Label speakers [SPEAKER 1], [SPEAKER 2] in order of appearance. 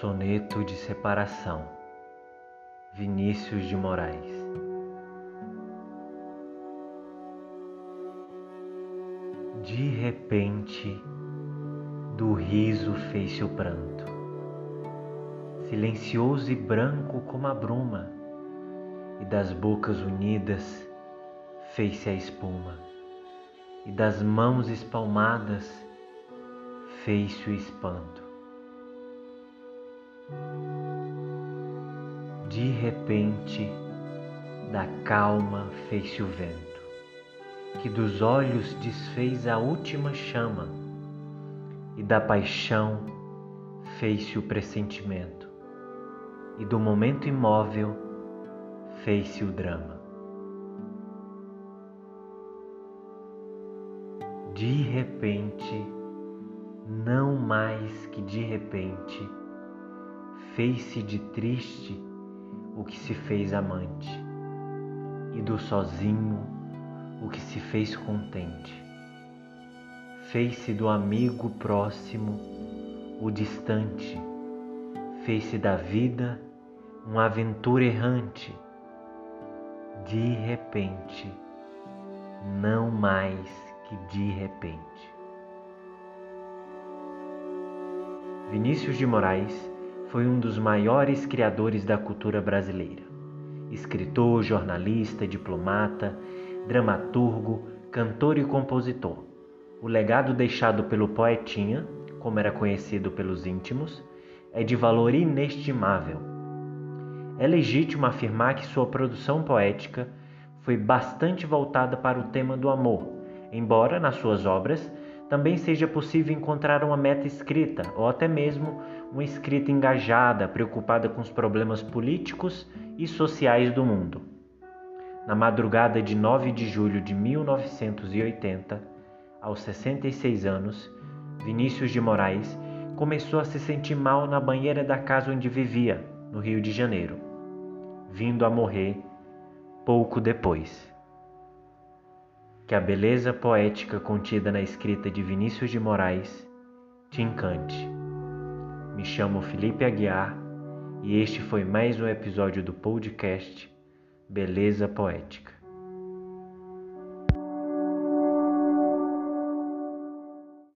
[SPEAKER 1] Soneto de Separação. Vinícius de Moraes. De repente, do riso fez-se o pranto, silencioso e branco como a bruma, e das bocas unidas fez-se a espuma, e das mãos espalmadas fez-se o espanto. De repente, da calma fez-se o vento, que dos olhos desfez a última chama, e da paixão fez-se o pressentimento, e do momento imóvel fez-se o drama. De repente, não mais que de repente, fez-se de triste o que se fez amante, e do sozinho o que se fez contente. Fez-se do amigo próximo o distante, fez-se da vida uma aventura errante. De repente, não mais que de repente. Vinícius de Moraes foi um dos maiores criadores da cultura brasileira. Escritor, jornalista, diplomata, dramaturgo, cantor e compositor. O legado deixado pelo Poetinha, como era conhecido pelos íntimos, é de valor inestimável. É legítimo afirmar que sua produção poética foi bastante voltada para o tema do amor, embora nas suas obras também seja possível encontrar uma meta escrita ou até mesmo uma escrita engajada, preocupada com os problemas políticos e sociais do mundo. Na madrugada de 9 de julho de 1980, aos 66 anos, Vinícius de Moraes começou a se sentir mal na banheira da casa onde vivia, no Rio de Janeiro, vindo a morrer pouco depois que a beleza poética contida na escrita de Vinícius de Moraes te encante. Me chamo Felipe Aguiar e este foi mais um episódio do podcast Beleza Poética.